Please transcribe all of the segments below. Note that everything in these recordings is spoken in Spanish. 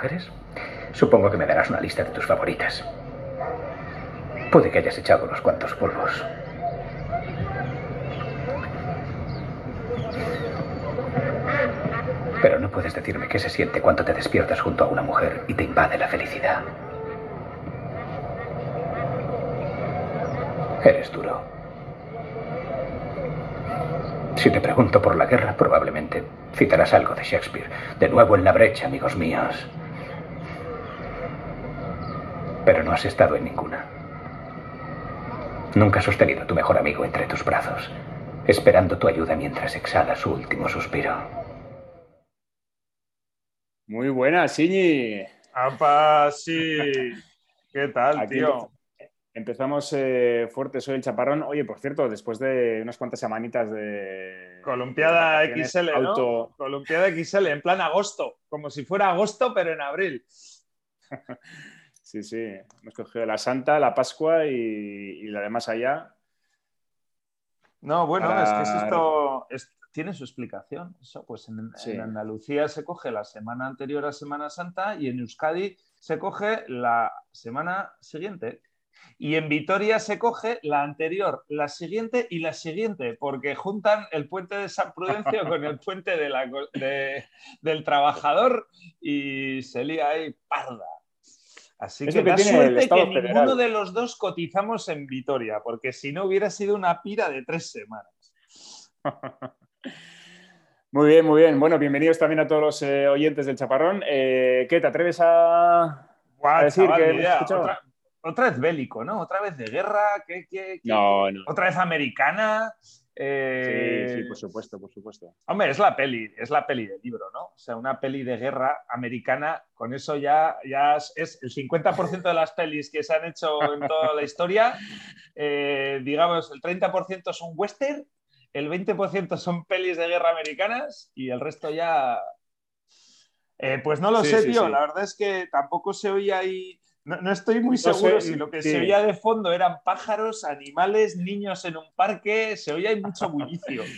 mujeres, supongo que me darás una lista de tus favoritas. Puede que hayas echado unos cuantos polvos. Pero no puedes decirme qué se siente cuando te despiertas junto a una mujer y te invade la felicidad. Eres duro. Si te pregunto por la guerra, probablemente citarás algo de Shakespeare. De nuevo en la brecha, amigos míos. Pero no has estado en ninguna. Nunca has sostenido a tu mejor amigo entre tus brazos, esperando tu ayuda mientras exhala su último suspiro. Muy buena, Siñi. ¡Apa, sí! ¿Qué tal, Aquí tío? Empezamos eh, fuerte, soy el chaparrón. Oye, por cierto, después de unas cuantas semanitas de. Columpiada de XL, ¿no? auto- Columpiada XL, en plan agosto, como si fuera agosto, pero en abril. Sí, sí. Hemos cogido la Santa, la Pascua y, y la de más allá. No, bueno, Para- es que es esto es- tiene su explicación. Eso, pues en, Sí. en Andalucía se coge la semana anterior a Semana Santa y en Euskadi se coge la semana siguiente. Y en Vitoria se coge la anterior, la siguiente y la siguiente, porque juntan el puente de San Prudencio con el puente de la co- de- del trabajador y se lía ahí parda. Así Es que que da suerte que ninguno federal. de los dos cotizamos en Vitoria, porque si no hubiera sido una pira de tres semanas. Muy bien, muy bien. Bueno, bienvenidos también a todos los eh, oyentes del chaparrón. Eh, ¿Qué te atreves a.? Guau, A decir chaval, que escuchado. Otra, otra vez bélico, ¿no? Otra vez de guerra, ¿qué, qué- qué? No, no. otra vez americana. Eh, Sí, sí, por supuesto, por supuesto. Hombre, es la peli, es la peli del libro, ¿no? O sea, una peli de guerra americana, con eso ya, ya es, el 50% de las pelis que se han hecho en toda la historia. eh, digamos, el 30% son western, el 20% son pelis de guerra americanas y el resto ya. Eh, pues no lo Sí, sé, sí, tío. La verdad es que tampoco se oía ahí. No, no estoy muy seguro si lo que sí. se oía de fondo eran pájaros, animales, niños en un parque. Se oía mucho bullicio.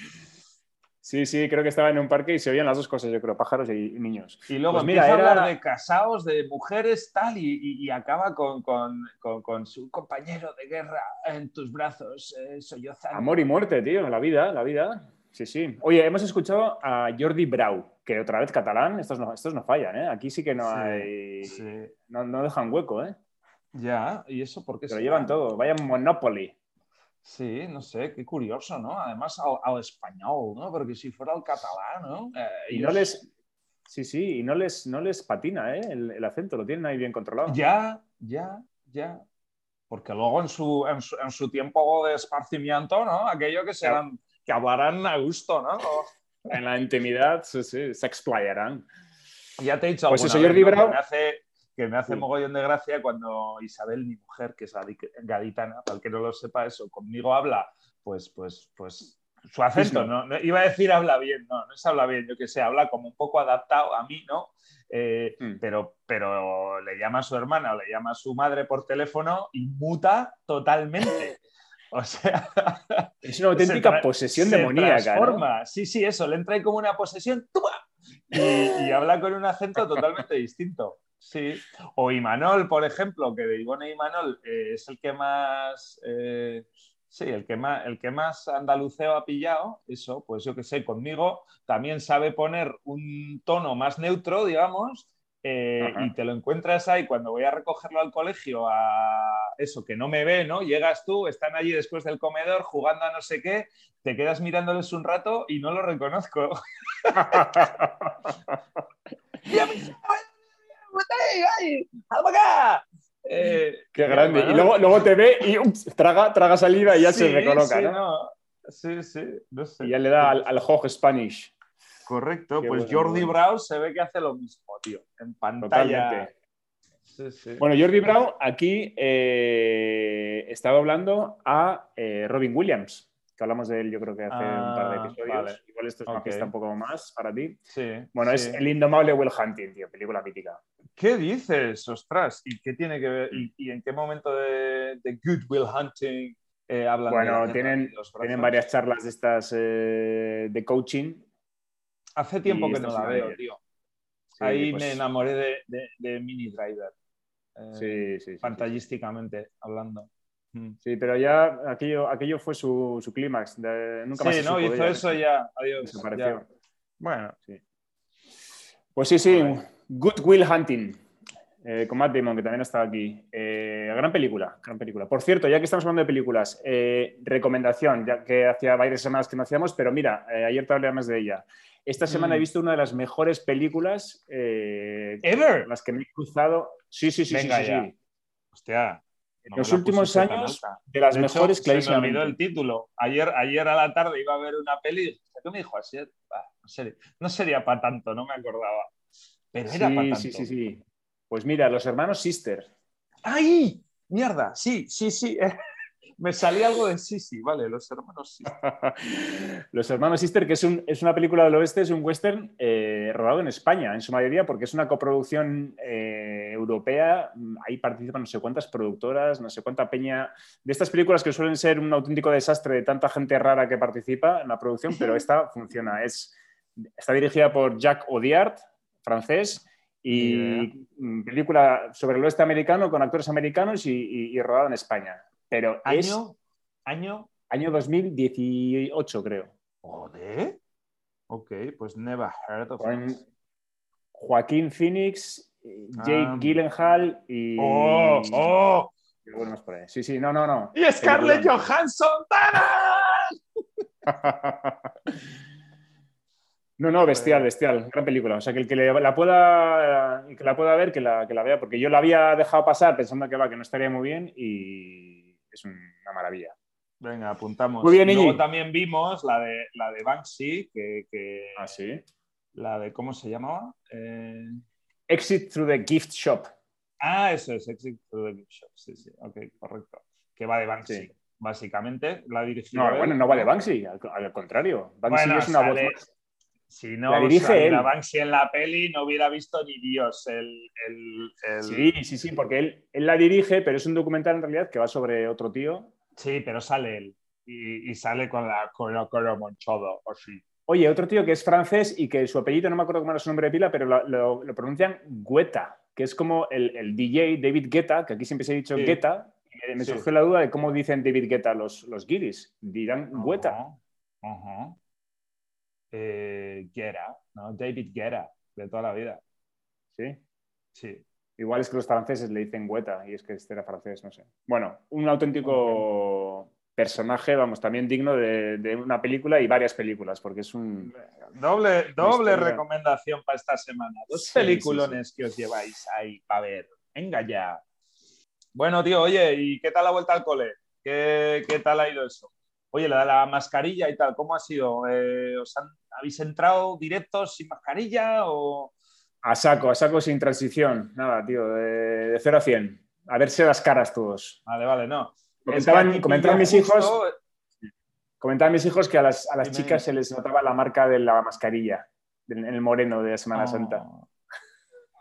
Sí, sí, creo que estaba en un parque y se oían las dos cosas, yo creo, pájaros y, niños. Y luego Pues mira, empieza a era- hablar de casados, de mujeres, tal, y, y- y acaba con, con- con- con su compañero de guerra en tus brazos, eh, sollozando. Amor y muerte, tío, la vida, la vida. Sí, sí. Oye, hemos escuchado a Jordi Brau, que otra vez catalán, estos no, estos no fallan, ¿eh? Aquí sí que no Sí, hay. Sí. No, no dejan hueco, ¿eh? Ya, ¿y eso por qué Se lo llevan todo. Vaya Monopoly. Sí, no sé, qué curioso, ¿no? Además al, al español, ¿no? Porque si fuera al catalán, ¿no? Eh, Y no les. Sí, sí, y no les, no les patina, ¿eh? El, el acento, lo tienen ahí bien controlado. Ya, ya, ya. Porque luego en su, en su, en su tiempo de esparcimiento, ¿no? Aquello que serán, que hablarán a gusto, ¿no? En la intimidad, sí, sí, se explayarán. Ya te he dicho Pues eso, Jordi vez, ¿no? Brau- que me hace, que me hace Sí. mogollón de gracia cuando Isabel, mi mujer, que es gadi- gaditana, para el que no lo sepa eso, conmigo habla, pues, pues, pues, su acento. ¿no? No- Iba a decir habla bien, no, no es habla bien, yo que sé, habla como un poco adaptado a mí, ¿no? Eh, Mm. pero, pero le llama a su hermana o le llama a su madre por teléfono y muta totalmente. O sea, Es una auténtica posesión se demoníaca. ¿no? transforma. Sí, sí, eso, le entra ahí como una posesión y, y habla con un acento totalmente distinto. Sí. O Imanol, por ejemplo, que de Ivone Imanol eh, es el que más. eh, sí, el que más, el que más andaluceo ha pillado, eso, pues yo que sé, conmigo también sabe poner un tono más neutro, digamos, eh, y te lo encuentras ahí cuando voy a recogerlo al colegio a eso, que no me ve, ¿no? Llegas tú, están allí después del comedor jugando a no sé qué, te quedas mirándoles un rato y no lo reconozco. Eh, Qué grande. Y luego, luego te ve y ups, traga, traga saliva y ya se recoloca, sí, ¿no? Sí, sí, no sé. Y ya le da al, al Hog Spanish. Correcto, Qué pues bueno, Jordi bueno. Brau se ve que hace lo mismo, tío. En pantalla. Totalmente. Sí, sí. Bueno, Jordi Brau aquí eh, estaba hablando a eh, Robin Williams, que hablamos de él yo creo que hace un par de Ah, episodios. vale. Igual esto es una pista un poco más para ti. Sí, Bueno, sí. es El indomable Will Hunting, tío, película mítica. ¿Qué dices? Ostras, ¿y qué tiene que ver? ¿Y, y en qué momento de, de Good Will Hunting eh, hablan Bueno, tienen, los tienen varias charlas de estas eh, de coaching. Hace tiempo que no la veo, tío. Ahí pues- me enamoré de, de- de Mini Driver. Eh, Sí, sí, sí, hablando. Mm. Sí, pero ya aquello, aquello fue su, su clímax. Nunca más Sí, no, hizo ella, eso ya. Adiós. Desapareció. ya. Bueno, Pues sí, sí, Good Will Hunting, eh, con Matt Damon, que también está aquí. Eh, gran película, gran película. Por cierto, ya que estamos hablando de películas, eh, recomendación, ya que hacía varias semanas que no hacíamos, pero mira, eh, ayer te hablé más de ella. Esta semana Mm. he visto una de las mejores películas ¿Ever? las que me he cruzado. Sí, sí, sí, sí, Venga sí, ya. sí. Hostia. En no los últimos años, de las De hecho, mejores, se me olvidó el título. Ayer, ayer a la tarde iba a ver una peli ¿qué me dijo así? Bah, no, sería, no sería para tanto, no me acordaba. Pero era para Sí, tanto. sí, sí, sí. Pues mira, los hermanos Sister. ¡Ay! Mierda, sí, sí, sí. me salía algo de sí, sí, vale, los hermanos sí. Los hermanos Sister, que es, un- es una película del oeste, es un western eh, rodado en España, en su mayoría, porque es una coproducción eh, europea. Ahí participan no sé cuántas productoras, no sé cuánta peña. De estas películas que suelen ser un auténtico desastre de tanta gente rara que participa en la producción, pero esta funciona. Es, está dirigida por Jacques Audiard, francés. Y mm, película sobre el oeste americano con actores americanos y, y, y rodada en España. Pero es Año, año, año 2018, creo. joder. Ok, pues never heard of Con it. Joaquín Phoenix, eh, Jake Ah. Gyllenhaal y. ¡Oh! ¡Oh! ahí. Sí, sí, no, no, no. ¡Y Scarlett. Johansson! ¡Tara! No, no, bestial, bestial, gran película. O sea, que el que la pueda, el que la pueda ver, que la, que la vea, porque yo la había dejado pasar pensando que va, que no estaría muy bien y es una maravilla. Venga, apuntamos. Muy bien, Luego Iñi. también vimos la de, la de Banksy, que, que- Ah, sí. la de, ¿cómo se llamaba? Eh, Exit through the gift shop. Ah, eso es, Exit to the Gift Shop. Sí, sí, ok, correcto. Que va de Banksy, Sí. básicamente. La dirigió No, bueno, no va de Banksy, al, al contrario. Banksy Bueno, es una sale- voz más. Si no La dirige él. Banksy en la peli, no hubiera visto ni Dios el... el- el- Sí, sí, sí, porque él, él la dirige, pero es un documental en realidad que va sobre otro tío. Sí, pero sale él. Y, y sale con la con la cara manchada, así. Oye, otro tío que es francés y que su apellido, no me acuerdo cómo era su nombre de pila, pero lo, lo- lo pronuncian Guetta, que es como el, el DJ David Guetta, que aquí siempre se ha dicho Sí. Guetta. y me Sí. surgió la duda de cómo dicen David Guetta los, los guiris. Dirán Guetta. Ajá, ajá. Eh, Guerra, ¿no? David Guerra, de toda la vida. Sí. Sí. Igual es que los franceses le dicen Guetta y es que este era francés, no sé. Bueno, un auténtico personaje, vamos, también digno de, de una película y varias películas, porque es un... Doble, doble recomendación para esta semana. Dos Sí, peliculones que os lleváis ahí para ver. Venga ya. Bueno, tío, oye, ¿y qué tal la vuelta al cole? ¿Qué, qué tal ha ido eso? Oye, la de la mascarilla y tal, ¿cómo ha sido? Eh, ¿os han- ¿Habéis entrado directos sin mascarilla o...? A saco, a saco sin transición. Nada, tío, de, de 0 a 100. A verse las caras todos. Vale, vale, no. Comentaban, comentaban mis hijos, comentaban mis hijos que a las, a las chicas se les notaba la marca de la mascarilla en el moreno de la Oh. Semana Santa.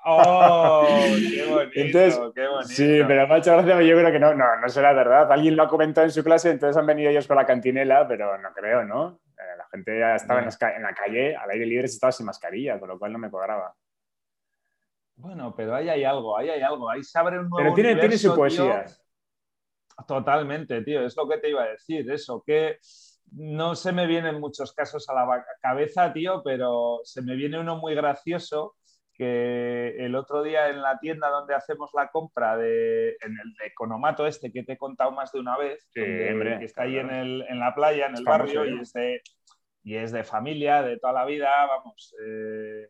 ¡Oh! ¡Qué bonito! Entonces, qué bonito. Sí, pero me ha hecho gracia, pero yo creo que no, no, no será verdad. Alguien lo ha comentado en su clase, entonces han venido ellos con la cantinela, pero no creo, ¿no? Eh, gente ya estaba en, la calle, al aire libre, estaba sin mascarilla, con lo cual no me cuadraba. Bueno, pero ahí hay algo, ahí hay algo. Ahí se abre un nuevo Pero tiene, tiene su tío. poesía. Totalmente, tío. Es lo que te iba a decir. Eso, que no se me vienen muchos casos a la cabeza, tío, pero se me viene uno muy gracioso que el otro día en la tienda donde hacemos la compra de, en el de Economato este que te he contado más de una vez, Sí, donde- hombre, que está ahí en, el- en la playa, en el barrio, ¿eh? y es, de, y es de familia, de toda la vida, vamos. eh,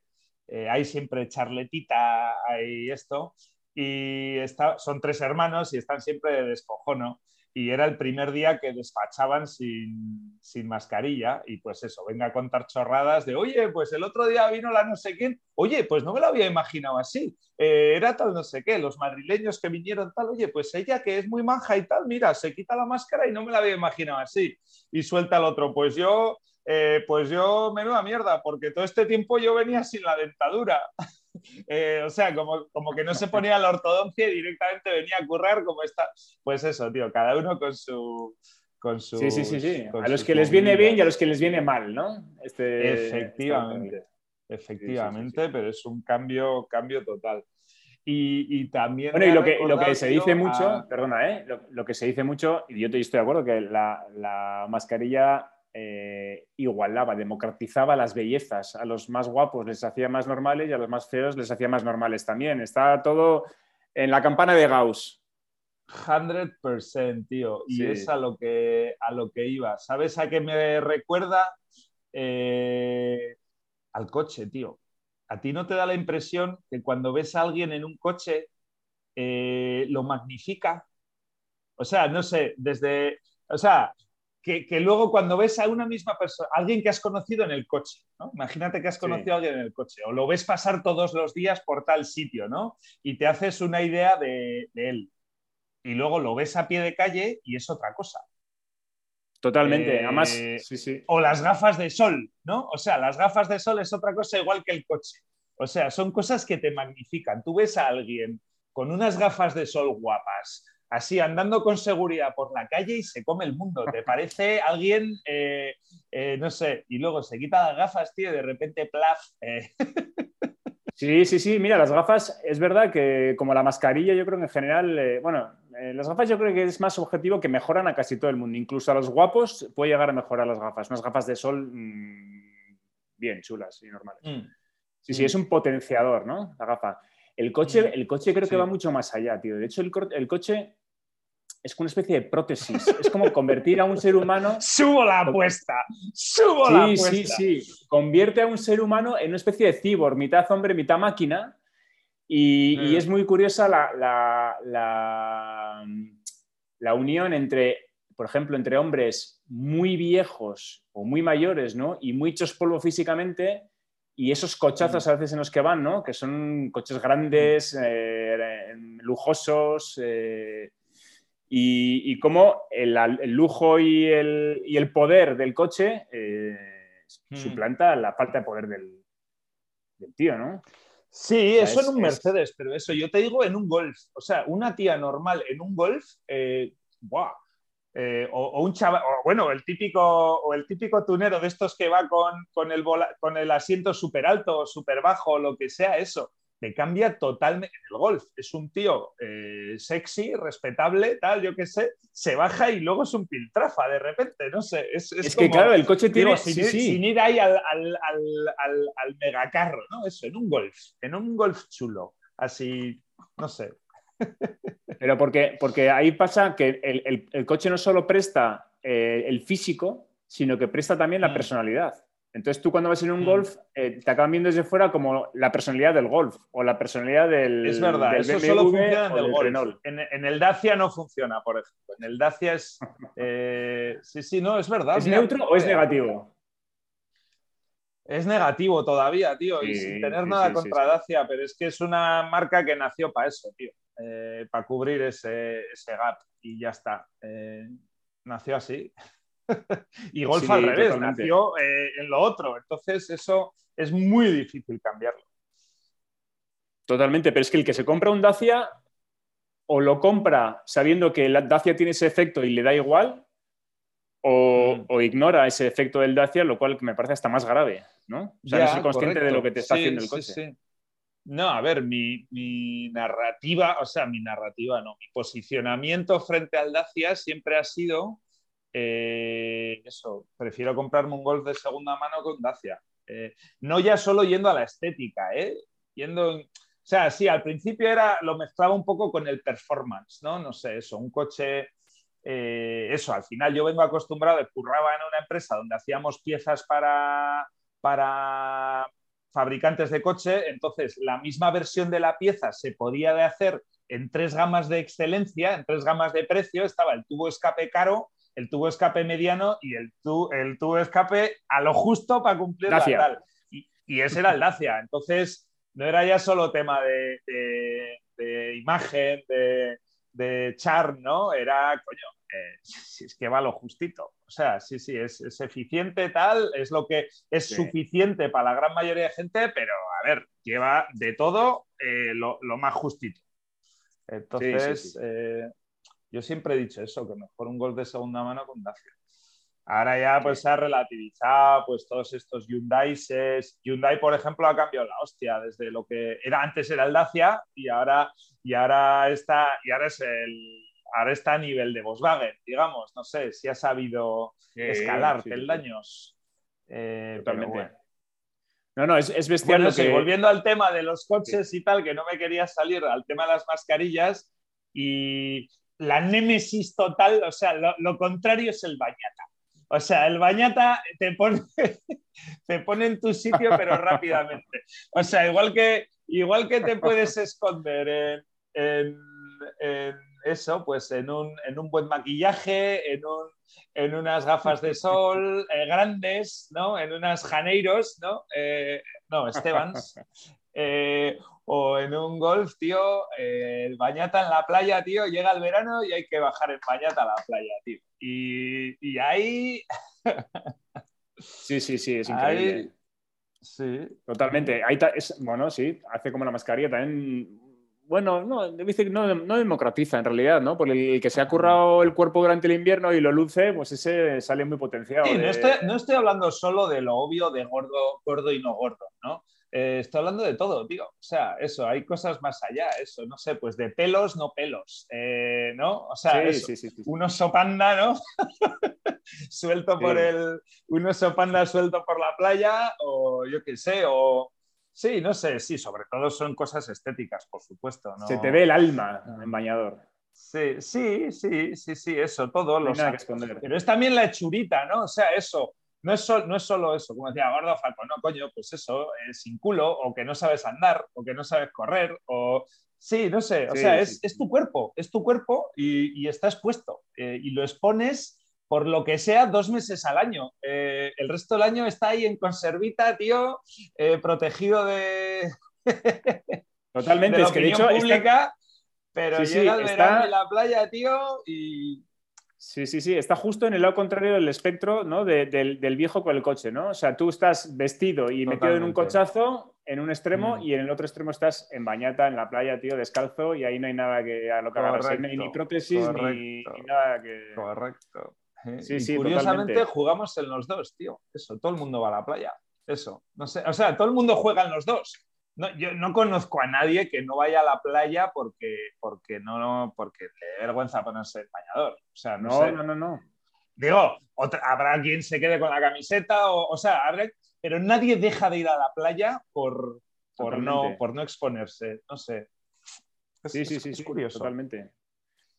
eh, hay siempre charletita, hay esto, y está, son tres hermanos y están siempre de descojono. Y era el primer día que despachaban sin, sin mascarilla y pues eso, venga a contar chorradas de, oye, pues el otro día vino la no sé quién, oye, pues no me lo había imaginado así, Eh, era tal no sé qué, los madrileños que vinieron tal, oye, pues ella que es muy maja y tal, mira, se quita la máscara y no me la había imaginado así. Y suelta el otro, pues yo, eh, pues yo, menuda mierda, porque todo este tiempo yo venía sin la dentadura. Eh, o sea, como, como que no se ponía la ortodoncia y directamente venía a currar como está. Pues eso, tío, cada uno con su... Con sus- Sí, sí, sí, sí. A los que les viene bien y a los que les viene mal, ¿no? Este, Efectivamente. efectivamente, pero es un cambio, cambio total. Y, también. Bueno, y lo que, lo que se dice mucho, perdona, ¿eh? lo, que se dice mucho, y yo estoy de acuerdo, que la, mascarilla eh, igualaba, democratizaba las bellezas. A los más guapos les hacía más normales y a los más feos les hacía más normales también. Está todo en la campana de Gauss. 100%, tío. Y es a lo, que, a lo que iba. ¿Sabes a qué me recuerda? Eh, al coche, tío. ¿A ti no te da la impresión que cuando ves a alguien en un coche eh, lo magnifica? O sea, no sé, desde. O sea, que, luego cuando ves a una misma persona, alguien que has conocido en el coche, ¿no? Imagínate que has conocido a alguien en el coche, o lo ves pasar todos los días por tal sitio, ¿no? Y te haces una idea de él. Y luego lo ves a pie de calle y es otra cosa. Totalmente, eh, además, O las gafas de sol, ¿no? O sea, las gafas de sol es otra cosa igual que el coche. O sea, son cosas que te magnifican. Tú ves a alguien con unas gafas de sol guapas, así andando con seguridad por la calle y se come el mundo. ¿Te parece alguien, eh, eh, no sé, y luego se quita las gafas, tío, y de repente, plaf. Sí, sí, sí. Mira, las gafas, es verdad que como la mascarilla, yo creo que en general, bueno, eh, las gafas yo creo que es más objetivo que mejoran a casi todo el mundo. Incluso a los guapos puede llegar a mejorar las gafas. Unas gafas de sol mm, bien chulas y normales. Mm. Sí, sí, es un potenciador, ¿no? La gafa. El coche, mm. el coche creo que va mucho más allá, tío. De hecho, el, coche es una especie de prótesis. Es como convertir a un ser humano. ¡Subo la apuesta! ¡Subo la apuesta! Sí, sí, sí. Convierte a un ser humano en una especie de cyborg, mitad hombre, mitad máquina y, mm. es muy curiosa la, la, unión entre, por ejemplo, entre hombres muy viejos o muy mayores, ¿no? Y muy hechos polvo físicamente y esos cochazos mm. a veces en los que van, ¿no? Que son coches grandes, eh, lujosos. Eh, y, y, cómo el, lujo y el, y el, poder del coche eh, suplanta la falta de poder del, del tío, ¿no? Sí, eso en un Mercedes, pero eso yo te digo en un Golf. O sea, una tía normal en un Golf, eh, eh, o, un chaval, bueno, el típico, o el típico tunero de estos que va con, con, el, con el asiento súper alto o súper bajo, lo que sea, eso te cambia totalmente el golf. Es un tío eh, sexy, respetable, tal, yo qué sé, se baja y luego es un piltrafa de repente, no sé. Es, es, que claro, el coche tiene... sin, ir ahí al, al, al, al, megacarro, ¿no? Eso, en un golf, en un golf chulo, así, no sé. Pero porque, porque ahí pasa que el, el, coche no solo presta eh, el físico, sino que presta también la mm. personalidad. Entonces tú cuando vas en un mm. golf eh, te acaban viendo desde fuera como la personalidad del golf o la personalidad del Es verdad, eso solo funciona en el golf. En, el Dacia no funciona, por ejemplo. En el Dacia es... Eh, sí, sí, no, es verdad. ¿Es neutro o es negativo? Es negativo todavía, tío, y sin tener nada contra Dacia, pero es que es una marca que nació para eso, tío, eh, para cubrir ese, ese, gap y ya está. nació así. y Golf al revés, nació eh, en lo otro. Entonces, eso es muy difícil cambiarlo. Totalmente, pero es que el que se compra un Dacia o lo compra sabiendo que el Dacia tiene ese efecto y le da igual, o, mm. ignora ese efecto del Dacia, lo cual me parece hasta más grave, ¿no? O sea, no ser consciente de lo que te está haciendo el coche. no, a ver, mi, mi, narrativa, o sea, mi narrativa no, mi posicionamiento frente al Dacia siempre ha sido eh, eso, prefiero comprarme un Golf de segunda mano con Dacia. Eh, no ya solo yendo a la estética, ¿eh? Yendo, o sea, sí, al principio era, lo mezclaba un poco con el performance, ¿no? No sé, eso, un coche, eso, al final yo vengo acostumbrado, curraba en una empresa donde hacíamos piezas para, para fabricantes de coche, entonces la misma versión de la pieza se podía hacer en tres gamas de excelencia, en tres gamas de precio, estaba el tubo escape caro, el tubo escape mediano y el, el tubo escape a lo justo para cumplir la tal. Y, ese era el Dacia. Entonces, no era ya solo tema de, imagen, de, char, ¿no? Era, coño, eh, si es que va lo justito. O sea, sí, sí, es, eficiente tal, es lo que es suficiente para la gran mayoría de gente, pero a ver, lleva de todo eh, lo, más justito. Entonces, eh, yo siempre he dicho eso, que mejor un gol de segunda mano con Dacia. Ahora ya pues se ha relativizado pues todos estos Hyundai. Hyundai, por ejemplo, ha cambiado la hostia desde lo que era antes era el Dacia y ahora, y ahora está y ahora es el ahora está a nivel de Volkswagen, digamos. No sé si ha sabido escalar peldaños. Eh, Totalmente. No, no, es, bestial. lo que... volviendo al tema de los coches y tal, que no me quería salir al tema de las mascarillas y la némesis total, o sea, lo, contrario es el bañata. O sea, el bañata te pone, te pone en tu sitio, pero rápidamente. O sea, igual que, igual que te puedes esconder en eso, pues en un, buen maquillaje, en, en, unas gafas de sol eh, grandes, ¿no? En unas Janeiros, ¿no? Eh, no, Estebans. Eh, o en un golf, tío, el bañata en la playa, tío, llega el verano y hay que bajar el bañata a la playa, tío. Y, ahí... sí, sí, sí, es increíble. Sí. Totalmente. Ahí es, bueno, sí, hace como la mascarilla también bueno, no, no, no democratiza en realidad, ¿no? Por el que se ha currado el cuerpo durante el invierno y lo luce, pues ese sale muy potenciado. Sí, no, estoy, hablando solo de lo obvio de gordo, gordo y no gordo, ¿no? Eh, estoy hablando de todo, tío. O sea, eso, hay cosas más allá, eso, no sé, pues de pelos, no pelos, eh, ¿no? O sea, un oso panda, ¿no? suelto por el. Un oso panda suelto por la playa, o yo qué sé, o Sí, no sé, sí, sobre todo son cosas estéticas, por supuesto. Se te ve el alma en bañador. Sí, sí, sí, sí, sí, eso, todo lo que esconder. Pero es también la hechurita, ¿no? O sea, eso, no es, no es solo eso, como decía Gordo Falco, no, coño, pues eso, sin culo, o que no sabes andar, o que no sabes correr, o... Sí, no sé, o sea, es, tu cuerpo, es tu cuerpo y, está expuesto. Eh, y lo expones por lo que sea, dos meses al año. Eh, el resto del año está ahí en conservita, tío, eh, protegido de. Totalmente, es que de hecho. Pública, Pero llega el verano en la playa, tío, y. Sí, sí, sí, está justo en el lado contrario del espectro ¿no? del, viejo con el coche, ¿no? O sea, tú estás vestido y metido en un cochazo en un extremo mm. y en el otro extremo estás en bañata, en la playa, tío, descalzo y ahí no hay nada que a lo que agarrarse, ni, prótesis ni, nada que... Correcto. Sí, curiosamente jugamos en los dos, tío. Eso, todo el mundo va a la playa. Eso, no sé, o sea, todo el mundo juega en los dos. No, yo no conozco a nadie que no vaya a la playa porque, porque no, porque le dé vergüenza ponerse el bañador. O sea, no, no, no, no, Digo, habrá quien se quede con la camiseta, o, o sea, pero nadie deja de ir a la playa por, por, no, por no exponerse. No sé. sí, sí, sí, es curioso. Totalmente.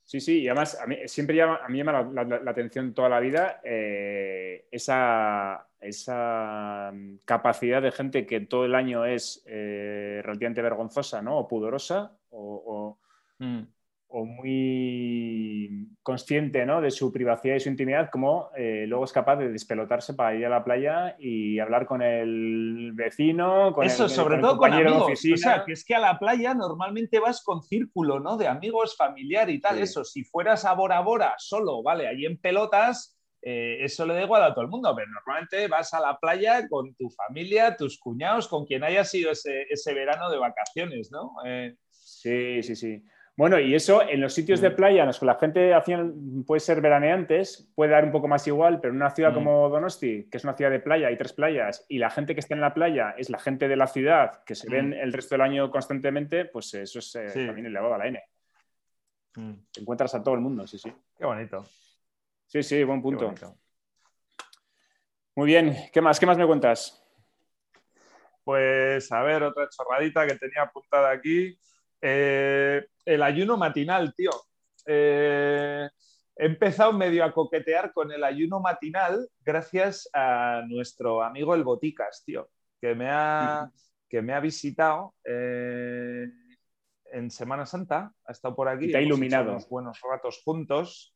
Sí, sí, y además a mí, siempre llama, a mí llama la, atención toda la vida eh, esa, esa, mm, capacidad de gente que todo el año es eh, relativamente vergonzosa ¿no? o pudorosa o, mm o muy consciente ¿no? de su privacidad y su intimidad, como eh, luego es capaz de despelotarse para ir a la playa y hablar con el vecino, con Eso, el, sobre todo con amigos. O sea, que es que a la playa normalmente vas con círculo, ¿no? De amigos, familiar y tal. Eso, si fueras a Bora Bora solo, ¿vale? Ahí en pelotas, eh, eso le da igual a todo el mundo, pero normalmente vas a la playa con tu familia, tus cuñados, con quien haya sido ese, ese verano de vacaciones, ¿no? Eh, sí, sí, sí. Bueno, y eso en los sitios de mm. playa en los que la gente puede ser veraneantes, puede dar un poco más igual, pero en una ciudad mm. como Donosti, que es una ciudad de playa, hay tres playas, y la gente que está en la playa es la gente de la ciudad, que se ven mm. el resto del año constantemente, pues eso es eh, también elevado a la N. encuentras a todo el mundo, sí, sí. Qué bonito. Sí, sí, buen punto. Muy bien, ¿qué más? ¿Qué más me cuentas? Pues a ver, otra chorradita que tenía apuntada aquí. Eh, el ayuno matinal, tío. Eh, he empezado medio a coquetear con el ayuno matinal gracias a nuestro amigo el Boticas, tío, que me ha, que me ha visitado eh, en Semana Santa, ha estado por aquí. Y te ha iluminado. buenos ratos juntos.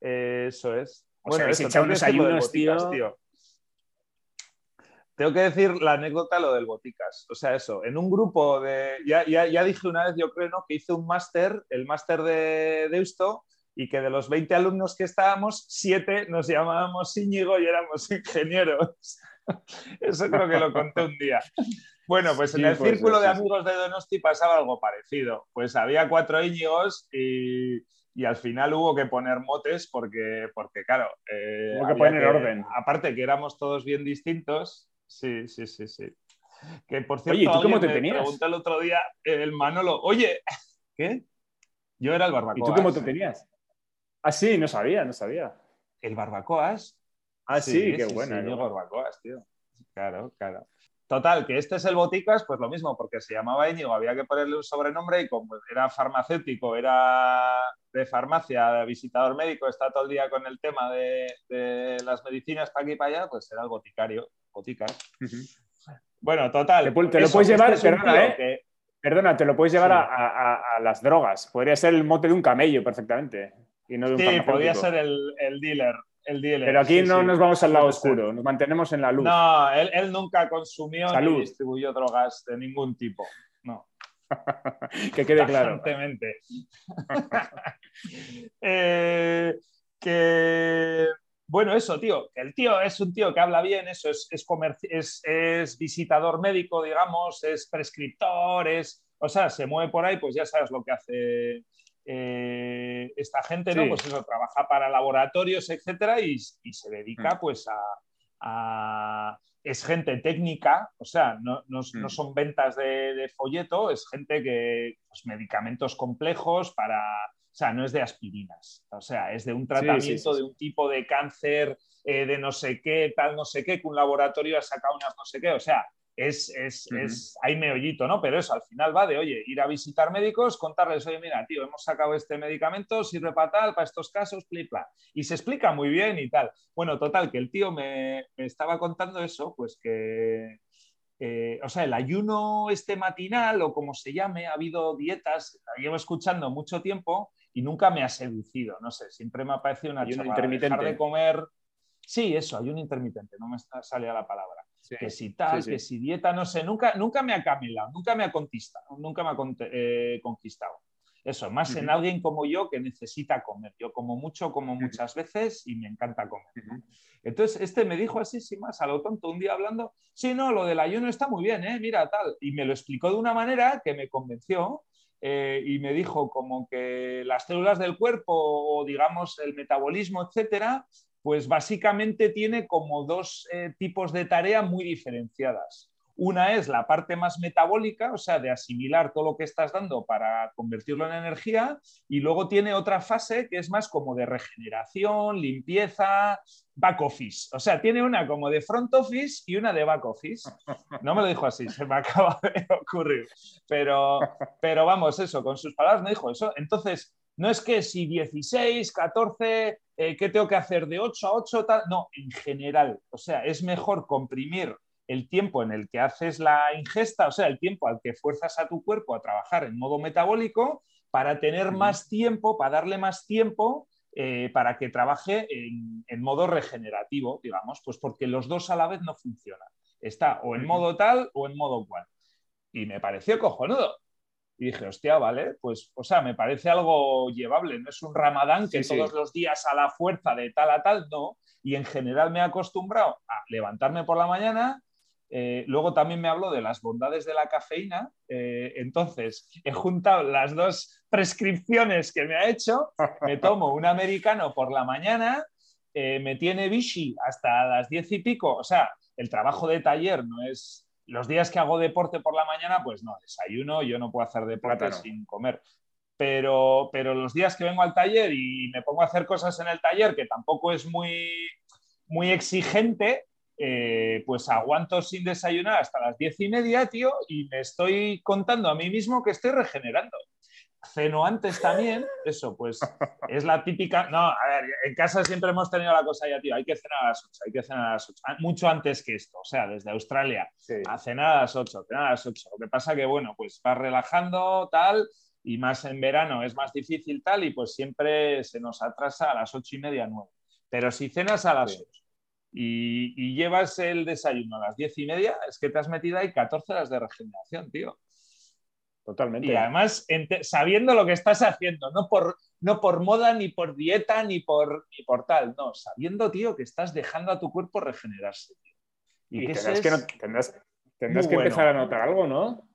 eso es. O bueno, sea, unos ayunos, tío tengo que decir la anécdota lo del Boticas. O sea, eso, en un grupo de. Ya, ya, dije una vez, yo creo, ¿no? que hice un máster, el máster de Deusto, y que de los 20 alumnos que estábamos, 7 nos llamábamos Íñigo y éramos ingenieros. Eso creo que lo conté un día. Bueno, pues en el círculo de amigos de Donosti pasaba algo parecido. Pues había cuatro Íñigos y, y al final hubo que poner motes porque, porque claro, eh, Hubo que poner orden. Aparte que éramos todos bien distintos, sí, sí, sí, sí. Que por cierto, Oye, ¿y tú cómo te me tenías? el otro día, el Manolo, oye, ¿qué? Yo era el barbacoas. ¿Y tú cómo te tenías? Ah, sí, no sabía, no sabía. El barbacoas. Ah, sí, qué buena. Sí, qué yo buena. barbacoas, tío. Claro, claro. Total, que este es el Boticas, pues lo mismo, porque se llamaba Íñigo, había que ponerle un sobrenombre y como era farmacéutico, era de farmacia, de visitador médico, está todo el día con el tema de, de las medicinas para aquí y para allá, pues era el boticario, Boticas. Ujú. Bueno, total. Te lo puedes llevar, este perdona, ¿eh? que- Perdona, te lo puedes llevar Sí. a, a- a- a las drogas. Podría ser el mote de un camello perfectamente. Y no de un Sí, podía ser el, el dealer. El dealer. Pero aquí sí, no sí. nos vamos al lado oscuro, nos mantenemos en la luz. No, él, él nunca consumió Salud. ni distribuyó drogas de ningún tipo. No. que quede claro. Tajantemente. Eh, que bueno, eso, tío. que El tío es un tío que habla bien, eso es, es, comerci- es, es visitador médico, digamos, es prescriptor, es. O sea, se mueve por ahí, pues ya sabes lo que hace eh, esta gente, ¿no? Sí. Pues eso, trabaja para laboratorios, etcétera, y, y se dedica, Mm. pues, a, a- Es gente técnica, o sea, no, no- no Mm. son ventas de, de folleto, es gente que. Pues, medicamentos complejos para. O sea, no es de aspirinas, o sea, es de un tratamiento sí, sí. de un tipo de cáncer, eh, de no sé qué, tal, no sé qué, que un laboratorio ha sacado unas no sé qué, o sea, es, es, Ujú. es, hay meollito, ¿no? Pero eso al final va de, oye, ir a visitar médicos, contarles, oye, mira, tío, hemos sacado este medicamento, sirve para tal, para estos casos, pli, pla. Y se explica muy bien y tal. Bueno, total, que el tío me, me estaba contando eso, pues que, eh, o sea, el ayuno este matinal o como se llame, ha habido dietas, la llevo escuchando mucho tiempo y nunca me ha seducido, no sé, siempre me ha parecido una chorrada. intermitente. Dejar de comer... Sí, eso, ayuno intermitente, no me está- salía la palabra Sí. que si tal, Sí, sí. que si dieta, no sé, nunca, nunca me ha camelado, nunca me ha conquistado, nunca me ha eh, conquistado. Eso, más en alguien como yo que necesita comer. Yo como mucho, como muchas veces y me encanta comer. Ujú. Entonces, este me dijo así, sin más, a lo tonto, un día hablando, sí, no, lo del ayuno está muy bien, ¿eh? mira, tal. Y me lo explicó de una manera que me convenció eh, y me dijo como que las células del cuerpo o, digamos, el metabolismo, etcétera, pues básicamente tiene como dos eh, tipos de tarea muy diferenciadas. Una es la parte más metabólica, o sea, de asimilar todo lo que estás dando para convertirlo en energía, y luego tiene otra fase que es más como de regeneración, limpieza, back office. O sea, tiene una como de front office y una de back office. No me lo dijo así, se me acaba de ocurrir. Pero, pero vamos, eso, con sus palabras me dijo eso. Entonces, no es que si 16, 14, eh, ¿qué tengo que hacer de 8 a 8? Tal? No, en general. O sea, es mejor comprimir el tiempo en el que haces la ingesta, o sea, el tiempo al que fuerzas a tu cuerpo a trabajar en modo metabólico para tener más tiempo, para darle más tiempo eh, para que trabaje en, en modo regenerativo, digamos, pues porque los dos a la vez no funcionan. Está o en modo tal o en modo cual. Y me pareció cojonudo. Y dije, hostia, vale, pues, o sea, me parece algo llevable. No es un ramadán que Sí, sí. todos los días a la fuerza de tal a tal, no. Y en general me he acostumbrado a levantarme por la mañana. Eh, luego también me habló de las bondades de la cafeína. eh, entonces, he juntado las dos prescripciones que me ha hecho. Me tomo un americano por la mañana, eh, me tiene bici hasta las diez y pico. O sea, el trabajo de taller no es los días que hago deporte por la mañana, pues no, desayuno, yo no puedo hacer deporte sin comer. Pero, pero los días que vengo al taller y me pongo a hacer cosas en el taller, que tampoco es muy, muy exigente, eh, pues aguanto sin desayunar hasta las diez y media, tío, y me estoy contando a mí mismo que estoy regenerando. Ceno antes también, eso, pues es la típica. No, a ver, en casa siempre hemos tenido la cosa ya, tío, hay que cenar a las 8, hay que cenar a las 8, mucho antes que esto, o sea, desde Australia Sí. a cenar a las 8, cenar a las 8. Lo que pasa que, bueno, pues vas relajando, tal, y más en verano es más difícil, tal, y pues siempre se nos atrasa a las 8 y media, 9. Pero si cenas a las Sí. 8 y, y llevas el desayuno a las 10 y media, es que te has metido ahí 14 horas de regeneración, tío. Totalmente. Y además sabiendo lo que estás haciendo, no por, no por moda, ni por dieta, ni por, ni por tal, no, sabiendo, tío, que estás dejando a tu cuerpo regenerarse. tío. Y que tendrás que, no- tendrás, tendrás que bueno. empezar a notar algo, ¿no?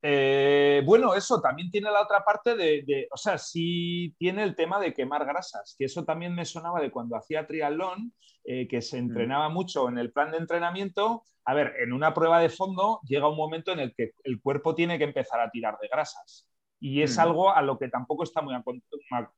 Eh, bueno, eso también tiene la otra parte de, o sea, sí tiene el tema de quemar grasas, que eso también me sonaba de cuando hacía triatlón, eh, que se mm. entrenaba mucho en el plan de entrenamiento. A ver, en una prueba de fondo llega un momento en el que el cuerpo tiene que empezar a tirar de grasas y es mm. algo a lo que tampoco está muy,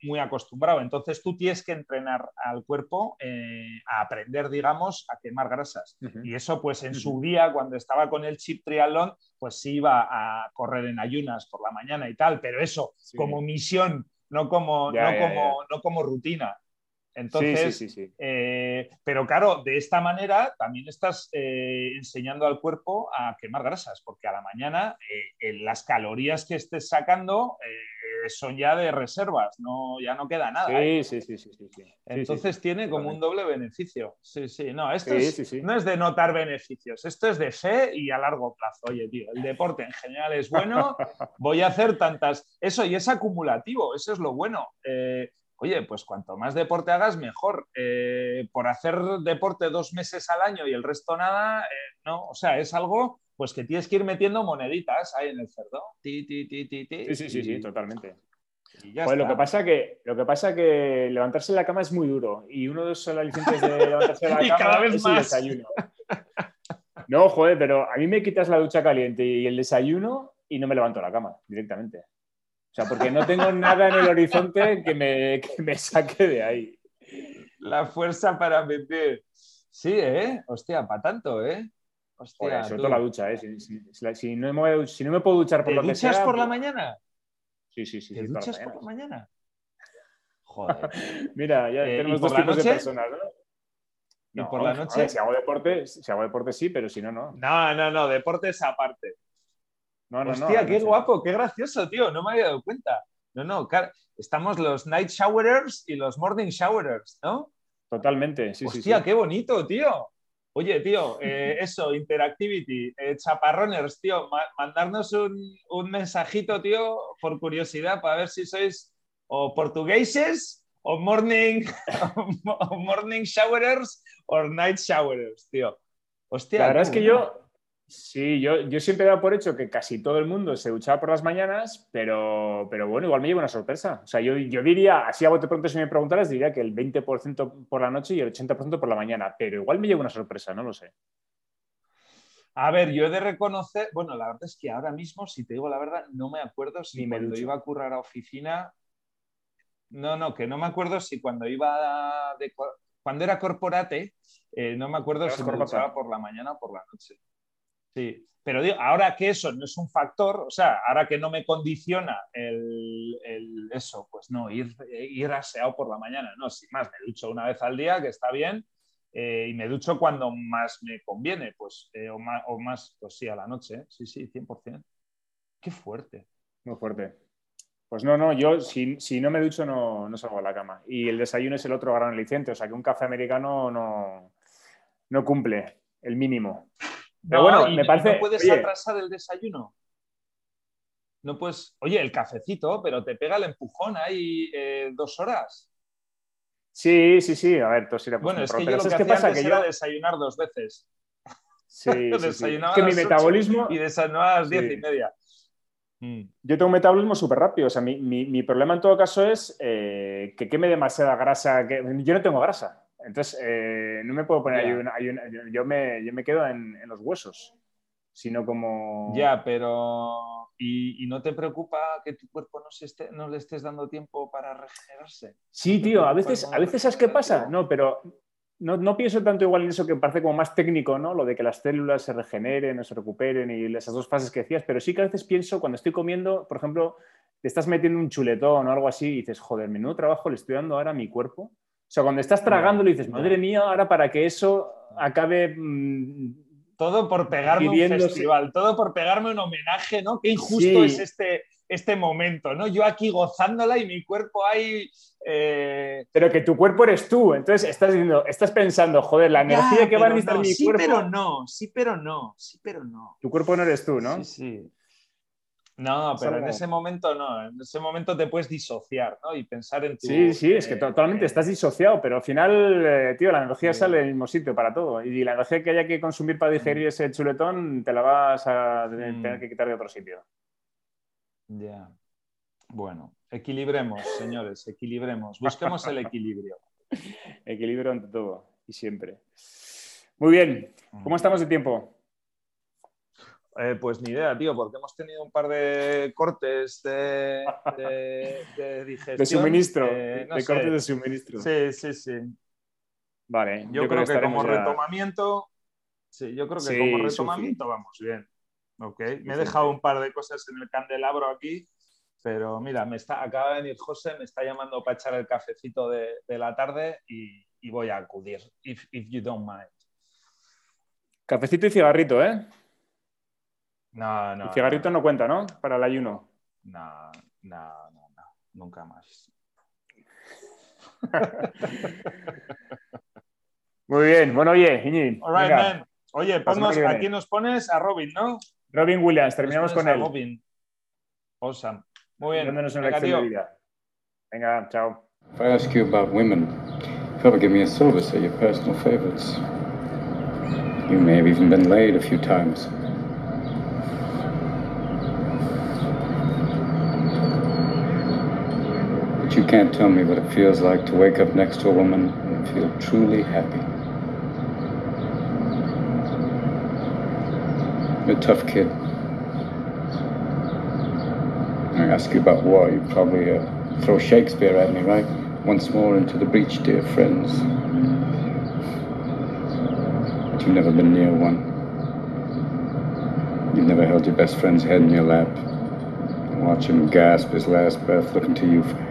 muy, acostumbrado. Entonces tú tienes que entrenar al cuerpo eh, a aprender, digamos, a quemar grasas. Y eso pues en su día, cuando estaba con el chip triatlón, pues sí iba a correr en ayunas por la mañana y tal, pero eso como misión, no como, no, como, no como rutina. Entonces, eh, pero claro, de esta manera también estás eh, enseñando al cuerpo a quemar grasas, porque a la mañana eh, las calorías que estés sacando son ya de reservas, no, ya no queda nada. Sí, sí, sí, sí, Entonces tiene como un doble beneficio. Sí, sí, no, esto no es de notar beneficios, esto es de fe y a largo plazo. Oye, tío, el deporte en general es bueno, voy a hacer tantas, eso y es acumulativo, eso es lo bueno oye, pues cuanto más deporte hagas, mejor. Eh, por hacer deporte dos meses al año y el resto nada, eh, no, o sea, es algo pues que tienes que ir metiendo moneditas ahí en el cerdo. sí, sí, sí, sí, totalmente. Pues lo que pasa que lo que pasa que levantarse de la cama es muy duro y uno de los alicientes de levantarse de la cama cada vez es más. el desayuno. No, joder, pero a mí me quitas la ducha caliente y el desayuno y no me levanto de la cama directamente. O sea, porque no tengo nada en el horizonte que me, que me saque de ahí. La fuerza para meter. Sí, ¿eh? Hostia, para tanto, ¿eh? Hostia, sobre todo la ducha, ¿eh? Si, no me, si, no me, puedo duchar por lo que sea... duchas por la pues- mañana? Sí, sí, sí. ¿Te duchas por la mañana? Joder. Mira, ya eh, tenemos dos tipos de personas, ¿no? ¿Y por la noche? si, hago deporte, si hago deporte sí, pero si no, no. No, no, no, deporte es aparte. No, no, Hostia, qué guapo, qué gracioso, tío. No me había dado cuenta. No, no, estamos los night showerers y los morning showerers, ¿no? Totalmente, sí, Hostia, sí, qué bonito, tío. Oye, tío, eh, eso, interactivity, eh, chaparroners, tío, mandarnos un, un, mensajito, tío, por curiosidad, para ver si sois o portugueses o morning, o morning showerers o night showerers, tío. Hostia. La verdad es que yo, Sí, yo, yo siempre he dado por hecho que casi todo el mundo se duchaba por las mañanas, pero, pero bueno, igual me llevo una sorpresa. O sea, yo, yo diría, así a bote pronto si me preguntaras, diría que el 20% por la noche y el 80% por la mañana, pero igual me llevo una sorpresa, no lo sé. A ver, yo he de reconocer, bueno, la verdad es que ahora mismo, si te digo la verdad, no me acuerdo si me cuando iba a currar a oficina, no, no, que no me acuerdo si cuando iba de, cuando era corporate, eh, no me acuerdo si me duchaba por la mañana o por la noche. Sí, pero digo, ahora que eso no es un factor, o sea, ahora que no me condiciona el, eso, pues no, ir, ir aseado por la mañana, no, sin más, me ducho una vez al día, que está bien, eh, y me ducho cuando más me conviene, pues, eh, o, más, o, más, pues sí, a la noche, sí, sí, 100%. Qué fuerte. Muy fuerte. Pues no, no, yo si, si no me ducho no, no, salgo de la cama. Y el desayuno es el otro gran aliciente, o sea que un café americano no, no cumple el mínimo. Pero bueno, me parece. ¿No puedes atrasar el desayuno? No puedes. Oye, el cafecito, pero te pega el empujón ahí eh, dos horas. Sí, sí, sí. A ver, tú sí Bueno, es que yo lo que, pasa? que yo... desayunar dos veces. Sí, sí, sí. Es que mi metabolismo. Y desayunaba a las diez y media. Mm. Yo tengo un metabolismo súper rápido. O sea, mi, mi, problema en todo caso es eh, que queme demasiada grasa. Que... Yo no tengo grasa. Entonces, eh, no me puedo poner yo, me, yo me quedo en, los huesos, sino como... Ya, pero... ¿Y, no te preocupa que tu cuerpo no, se esté, no le estés dando tiempo para regenerarse? Sí, tío, a veces, a veces ¿sabes qué pasa? No, pero no, no, pienso tanto igual en eso que parece como más técnico, ¿no? Lo de que las células se regeneren o se recuperen y esas dos fases que decías, pero sí que a veces pienso cuando estoy comiendo, por ejemplo, te estás metiendo un chuletón o algo así y dices, joder, menudo trabajo le estoy dando ahora a mi cuerpo sea, cuando estás tragando le dices, madre mía, ahora para que eso acabe... Mm, todo por pegarme un festival, todo por pegarme un homenaje, ¿no? Qué injusto es este, este momento, ¿no? Yo aquí gozándola y mi cuerpo ahí... Eh, pero que tu cuerpo eres tú, entonces estás diciendo, estás pensando, joder, la energía que va a necesitar mi cuerpo... Sí, pero no, sí, pero no, sí, pero no. Tu cuerpo no eres tú, ¿no? Sí, sí. No, pero en ese momento no, en ese momento te puedes disociar ¿no? y pensar en tu... Sí, sí, es que totalmente estás disociado, pero al final, eh, tío, la energía sale del mismo sitio para todo. Y la energía que haya que consumir para digerir mm. ese chuletón te la vas a tener mm. que quitar de otro sitio. Ya. Bueno, equilibremos, señores, equilibremos. Busquemos el equilibrio. Equilibrio ante todo y siempre. Muy bien. ¿Cómo estamos de tiempo? Eh, pues ni idea, tío, porque hemos tenido un par de cortes de, de, digestión. De suministro, eh, de cortes de suministro. Sí, sí, sí. Vale, yo, creo, que, como retomamiento, sí, yo creo que como retomamiento vamos bien. Ok, me he dejado un par de cosas en el candelabro aquí, pero mira, me está, acaba de venir José, me está llamando para echar el cafecito de, la tarde y, voy a acudir, if, if you don't mind. Cafecito y cigarrito, ¿eh? No, no. El cigarrito no, cuenta, ¿no? Para el ayuno. No, no, no, no. Nunca más. Muy bien. Bueno, oye, Iñi. All right, man. Oye, ponnos, aquí nos pones a Robin, ¿no? Robin Williams, terminamos con él. Robin. Awesome. Muy bien. Dándonos una lección de vida. Venga, chao. If I ask you about women, if you ever give me a silver, say your personal favorites. You may have even been laid a few times. You can't tell me what it feels like to wake up next to a woman and feel truly happy. You're a tough kid. I ask you about war, you probably uh, throw Shakespeare at me, right? Once more into the breach, dear friends. But you've never been near one. You've never held your best friend's head in your lap. Watch him gasp his last breath, looking to you for.